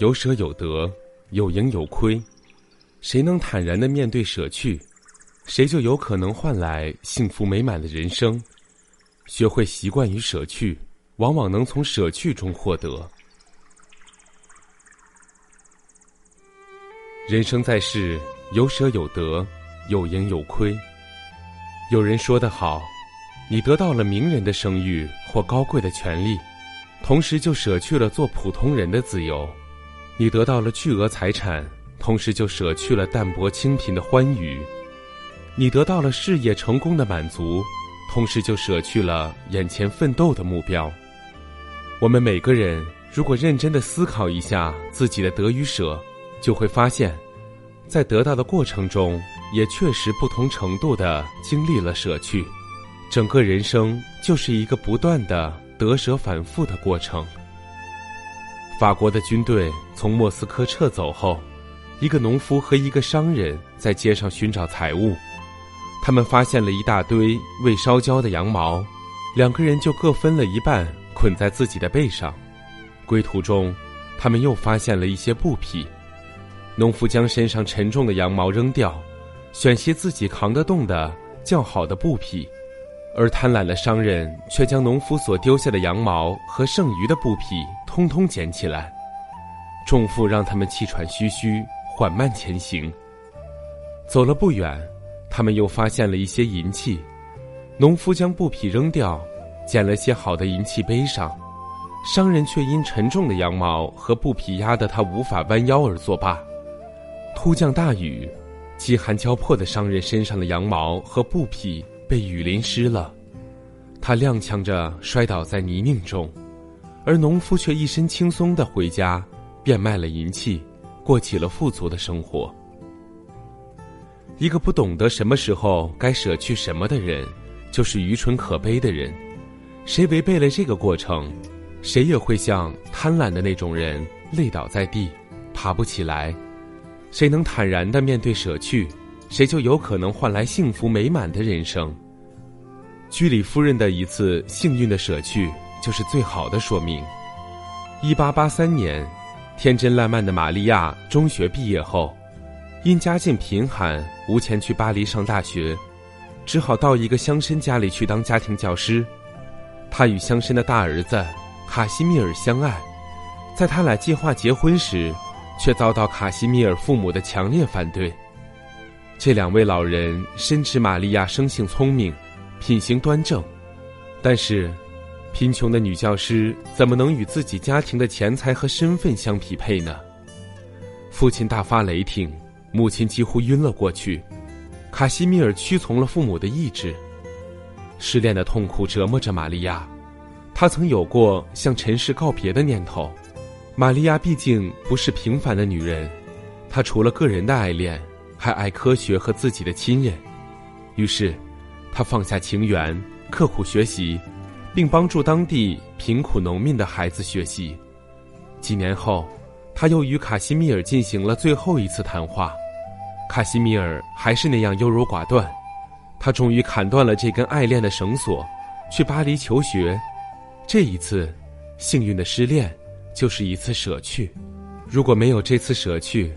有舍有得，有赢有亏。谁能坦然的面对舍去？谁就有可能换来幸福美满的人生。学会习惯于舍去，往往能从舍去中获得。人生在世，有舍有得，有赢有亏。有人说得好：“你得到了名人的声誉或高贵的权利，同时就舍去了做普通人的自由；你得到了巨额财产，同时就舍去了淡泊清贫的欢愉。”你得到了事业成功的满足，同时就舍去了眼前奋斗的目标。我们每个人如果认真的思考一下自己的得与舍，就会发现，在得到的过程中，也确实不同程度的经历了舍去。整个人生就是一个不断的得舍反复的过程。法国的军队从莫斯科撤走后，一个农夫和一个商人在街上寻找财物。他们发现了一大堆未烧焦的羊毛，两个人就各分了一半，捆在自己的背上。归途中，他们又发现了一些布匹。农夫将身上沉重的羊毛扔掉，选些自己扛得动的较好的布匹，而贪婪的商人却将农夫所丢下的羊毛和剩余的布匹通通捡起来。重负让他们气喘吁吁，缓慢前行。走了不远。他们又发现了一些银器，农夫将布匹扔掉，捡了些好的银器背上，商人却因沉重的羊毛和布匹压得他无法弯腰而作罢。突降大雨，饥寒交迫的商人身上的羊毛和布匹被雨淋湿了，他踉跄着摔倒在泥泞中，而农夫却一身轻松地回家，变卖了银器，过起了富足的生活。一个不懂得什么时候该舍去什么的人，就是愚蠢可悲的人。谁违背了这个过程，谁也会像贪婪的那种人累倒在地，爬不起来。谁能坦然的面对舍去，谁就有可能换来幸福美满的人生。居里夫人的一次幸运的舍去，就是最好的说明。一八八三年，天真烂漫的玛利亚中学毕业后。因家境贫寒，无钱去巴黎上大学，只好到一个乡绅家里去当家庭教师。他与乡绅的大儿子卡西米尔相爱，在他俩计划结婚时，却遭到卡西米尔父母的强烈反对。这两位老人深知玛利亚生性聪明，品行端正，但是，贫穷的女教师怎么能与自己家庭的钱财和身份相匹配呢？父亲大发雷霆。母亲几乎晕了过去，卡西米尔屈从了父母的意志。失恋的痛苦折磨着玛利亚，她曾有过向尘世告别的念头。玛利亚毕竟不是平凡的女人，她除了个人的爱恋，还爱科学和自己的亲人。于是，她放下情缘，刻苦学习，并帮助当地贫苦农民的孩子学习。几年后。他又与卡西米尔进行了最后一次谈话，卡西米尔还是那样优柔寡断。他终于砍断了这根爱恋的绳索，去巴黎求学。这一次，幸运的失恋就是一次舍去。如果没有这次舍去，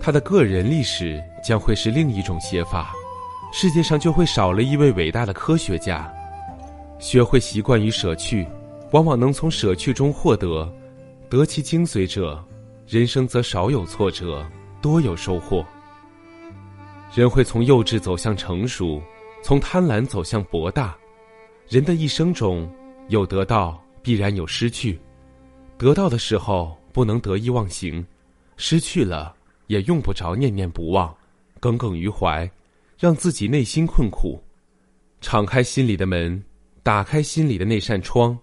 他的个人历史将会是另一种写法，世界上就会少了一位伟大的科学家。学会习惯于舍去，往往能从舍去中获得，得其精髓者。人生则少有挫折，多有收获。人会从幼稚走向成熟，从贪婪走向博大。人的一生中，有得到，必然有失去。得到的时候不能得意忘形，失去了也用不着念念不忘，耿耿于怀，让自己内心困苦。敞开心里的门，打开心里的那扇窗，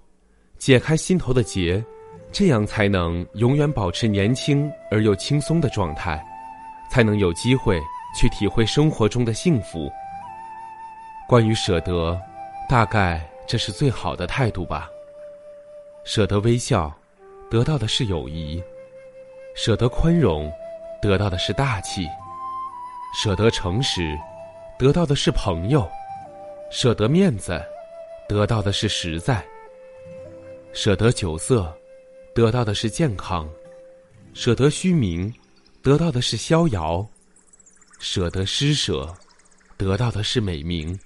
解开心头的结。这样才能永远保持年轻而又轻松的状态，才能有机会去体会生活中的幸福。关于舍得，大概这是最好的态度吧。舍得微笑，得到的是友谊；舍得宽容，得到的是大气；舍得诚实，得到的是朋友；舍得面子，得到的是实在；舍得酒色，得到的是健康；舍得虚名，得到的是逍遥；舍得施舍，得到的是美名；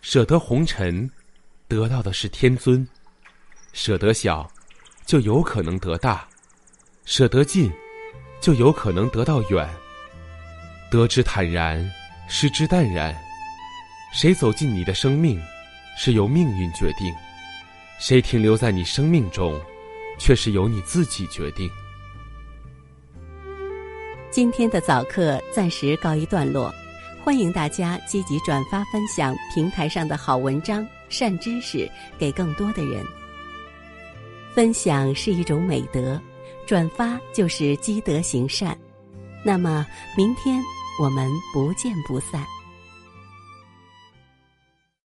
舍得红尘，得到的是天尊。舍得小，就有可能得大；舍得近，就有可能得到远。得之坦然，失之淡然。谁走进你的生命，是由命运决定；谁停留在你生命中，却是由你自己决定。今天的早课暂时告一段落，欢迎大家积极转发分享平台上的好文章、善知识，给更多的人。分享是一种美德，转发就是积德行善。那么，明天我们不见不散。